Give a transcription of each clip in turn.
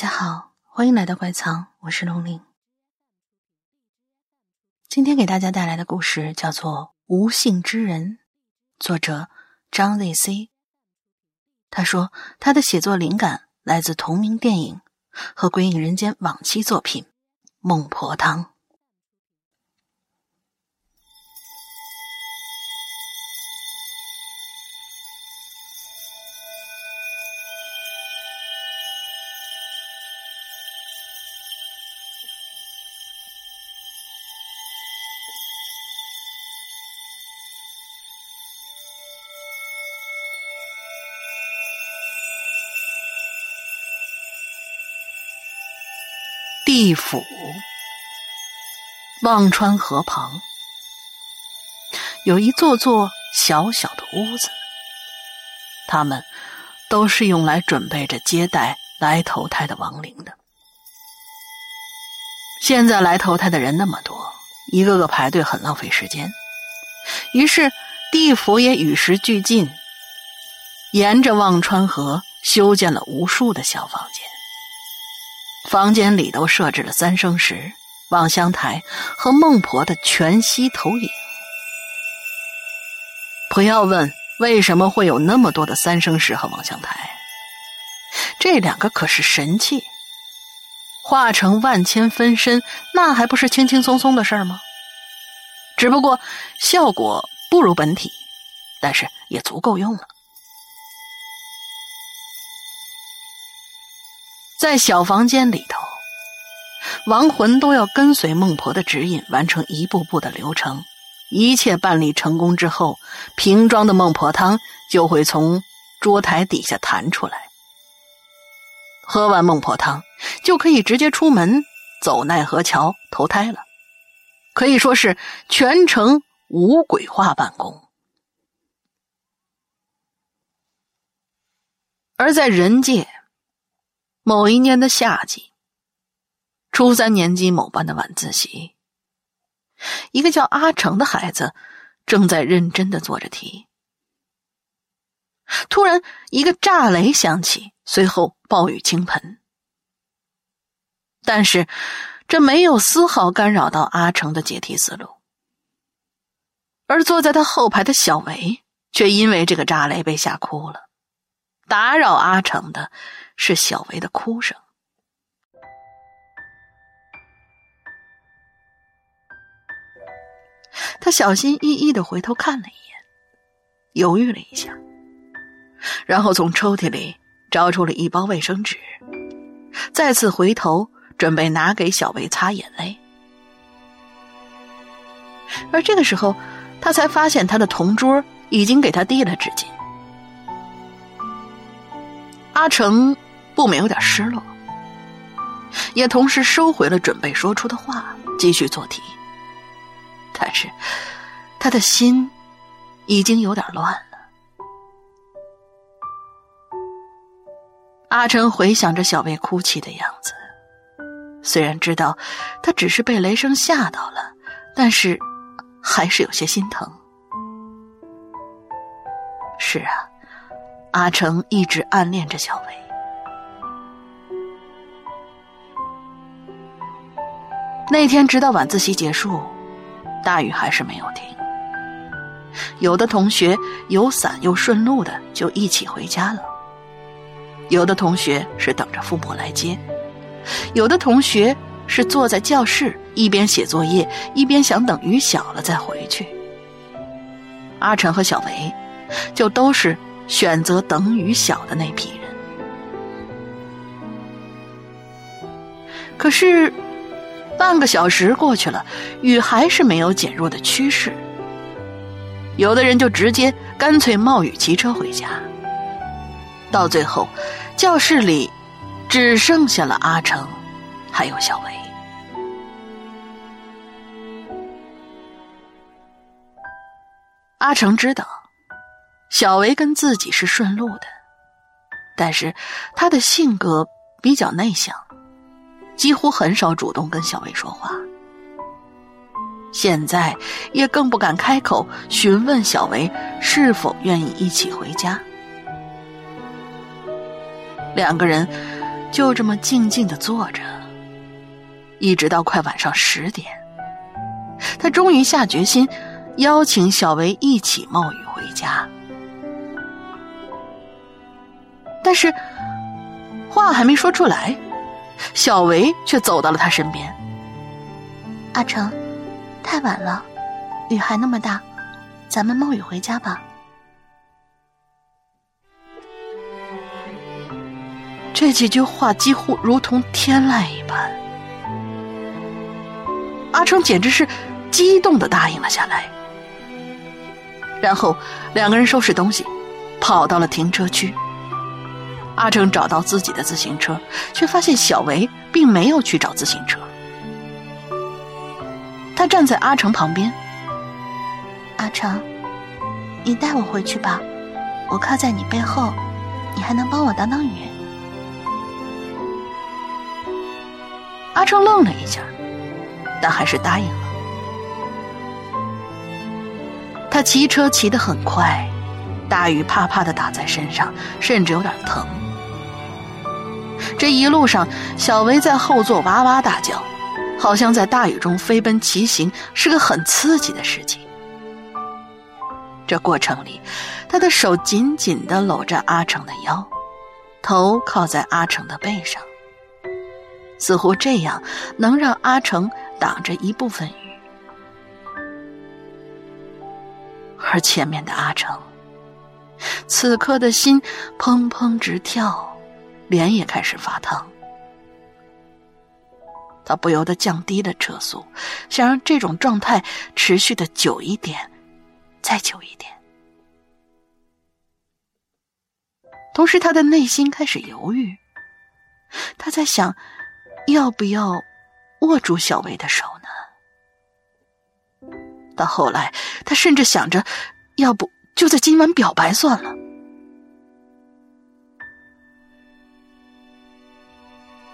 大家好，欢迎来到怪藏，我是龙玲。今天给大家带来的故事叫做《无姓之人》，作者张 Z C。他说他的写作灵感来自同名电影和《鬼影人间》往期作品《孟婆汤》。地府，忘川河旁有一座座小小的屋子，他们都是用来准备着接待来投胎的亡灵的。现在来投胎的人那么多，一个个排队很浪费时间，于是地府也与时俱进，沿着忘川河修建了无数的小房间。房间里都设置了三生石、望乡台和孟婆的全息投影。不要问为什么会有那么多的三生石和望乡台，这两个可是神器，化成万千分身，那还不是轻轻松松的事儿吗？只不过效果不如本体，但是也足够用了。在小房间里头，亡魂都要跟随孟婆的指引，完成一步步的流程。一切办理成功之后，瓶装的孟婆汤就会从桌台底下弹出来。喝完孟婆汤，就可以直接出门走奈何桥投胎了，可以说是全程无鬼化办公。而在人界。某一年的夏季，初三年级某班的晚自习，一个叫阿成的孩子正在认真的做着题。突然，一个炸雷响起，随后暴雨倾盆。但是，这没有丝毫干扰到阿成的解题思路。而坐在他后排的小维，却因为这个炸雷被吓哭了。打扰阿成的。是小维的哭声。他小心翼翼的回头看了一眼，犹豫了一下，然后从抽屉里找出了一包卫生纸，再次回头准备拿给小维擦眼泪。而这个时候，他才发现他的同桌已经给他递了纸巾。阿成。不免有点失落，也同时收回了准备说出的话，继续做题。但是，他的心已经有点乱了。阿成回想着小薇哭泣的样子，虽然知道他只是被雷声吓到了，但是还是有些心疼。是啊，阿成一直暗恋着小薇。那天直到晚自习结束，大雨还是没有停。有的同学有伞又顺路的就一起回家了，有的同学是等着父母来接，有的同学是坐在教室一边写作业一边想等雨小了再回去。阿成和小维就都是选择等雨小的那批人。可是。半个小时过去了，雨还是没有减弱的趋势。有的人就直接干脆冒雨骑车回家。到最后，教室里只剩下了阿成，还有小维。阿成知道，小维跟自己是顺路的，但是他的性格比较内向。几乎很少主动跟小薇说话，现在也更不敢开口询问小维是否愿意一起回家。两个人就这么静静的坐着，一直到快晚上十点，他终于下决心邀请小维一起冒雨回家。但是话还没说出来，小维却走到了他身边。阿成，太晚了，雨还那么大，咱们冒雨回家吧。这几句话几乎如同天籁一般，阿成简直是激动的答应了下来。然后两个人收拾东西，跑到了停车区。阿成找到自己的自行车，却发现小维并没有去找自行车。他站在阿成旁边。阿成，你带我回去吧，我靠在你背后，你还能帮我挡挡雨。阿成愣了一下，但还是答应了。他骑车骑得很快，大雨啪啪的打在身上，甚至有点疼。这一路上，小维在后座哇哇大叫，好像在大雨中飞奔骑行是个很刺激的事情。这过程里，他的手紧紧的搂着阿成的腰，头靠在阿成的背上。似乎这样能让阿成挡着一部分雨，而前面的阿成，此刻的心砰砰直跳，脸也开始发烫。他不由得降低了车速，想让这种状态持续的久一点，再久一点。同时，他的内心开始犹豫，他在想。要不要握住小薇的手呢？到后来，他甚至想着，要不就在今晚表白算了。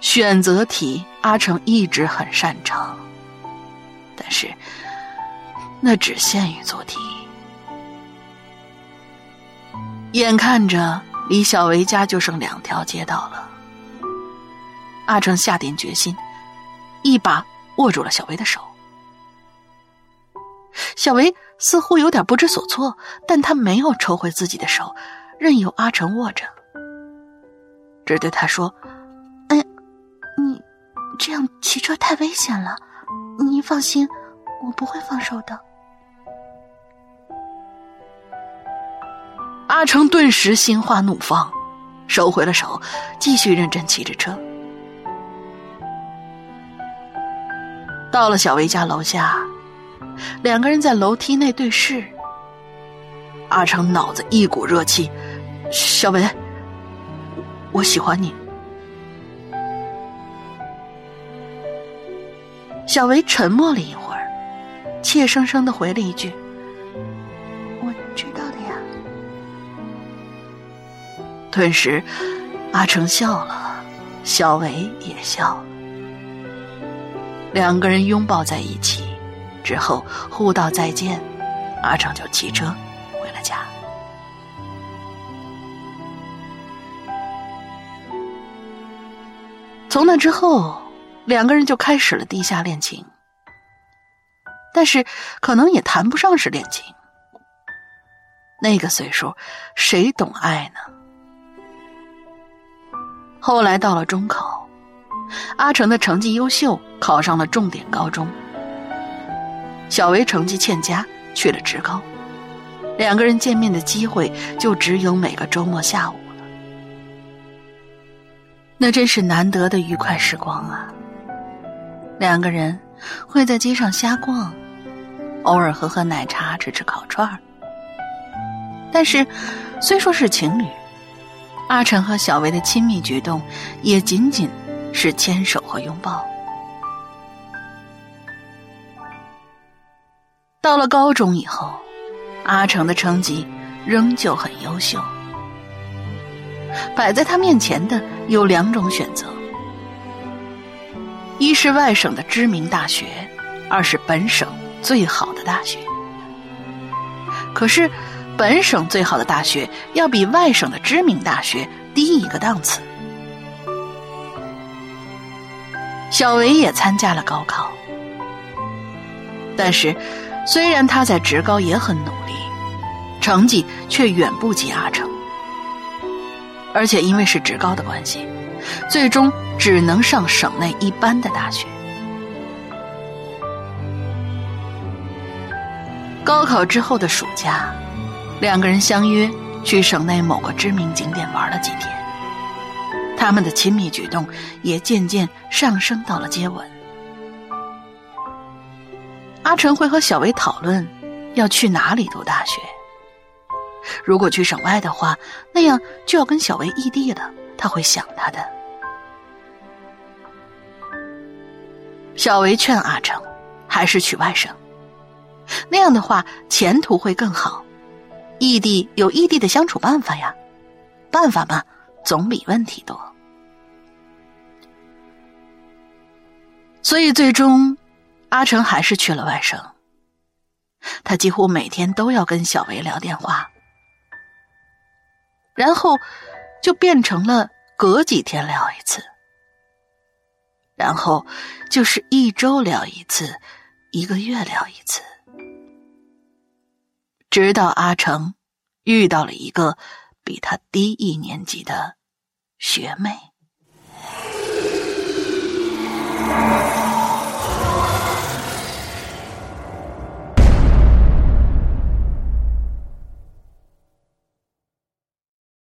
选择题，阿成一直很擅长，但是那只限于做题。眼看着离小维家就剩两条街道了。阿成下定决心，一把握住了小维的手。小维似乎有点不知所措，但他没有抽回自己的手，任由阿成握着，只对他说：“，这样骑车太危险了，您放心，我不会放手的。”阿成顿时心花怒放，收回了手，继续认真骑着车。到了小薇家楼下，两个人在楼梯内对视。阿成脑子一股热气，小薇，我喜欢你。小维沉默了一会儿，怯生生的回了一句：“我知道的呀。”顿时，阿成笑了，小维也笑了。两个人拥抱在一起，之后互道再见，阿成就骑车回了家。从那之后，两个人就开始了地下恋情，但是可能也谈不上是恋情。那个岁数，谁懂爱呢？后来到了中考。阿成的成绩优秀，考上了重点高中。小维成绩欠佳，去了职高。两个人见面的机会就只有每个周末下午了。那真是难得的愉快时光啊！两个人会在街上瞎逛，偶尔喝喝奶茶，吃吃烤串儿。但是，虽说是情侣，阿成和小薇的亲密举动也仅仅。是牵手和拥抱。到了高中以后，阿成的成绩仍旧很优秀。摆在他面前的有两种选择：一是外省的知名大学，二是本省最好的大学。可是，本省最好的大学要比外省的知名大学低一个档次。小维也参加了高考。但是，虽然他在职高也很努力，成绩却远不及阿成。而且因为是职高的关系，最终只能上省内一般的大学。高考之后的暑假，两个人相约去省内某个知名景点玩了几天。他们的亲密举动也渐渐上升到了接吻。阿成会和小薇讨论要去哪里读大学。如果去省外的话，那样就要跟小薇异地了，他会想他的。小维劝阿成，还是娶外甥，那样的话前途会更好。异地有异地的相处办法呀，办法嘛，总比问题多。所以最终，阿成还是去了外省。他几乎每天都要跟小维聊电话。然后，就变成了隔几天聊一次，然后就是一周聊一次，一个月聊一次，直到阿成遇到了一个比他低一年级的学妹。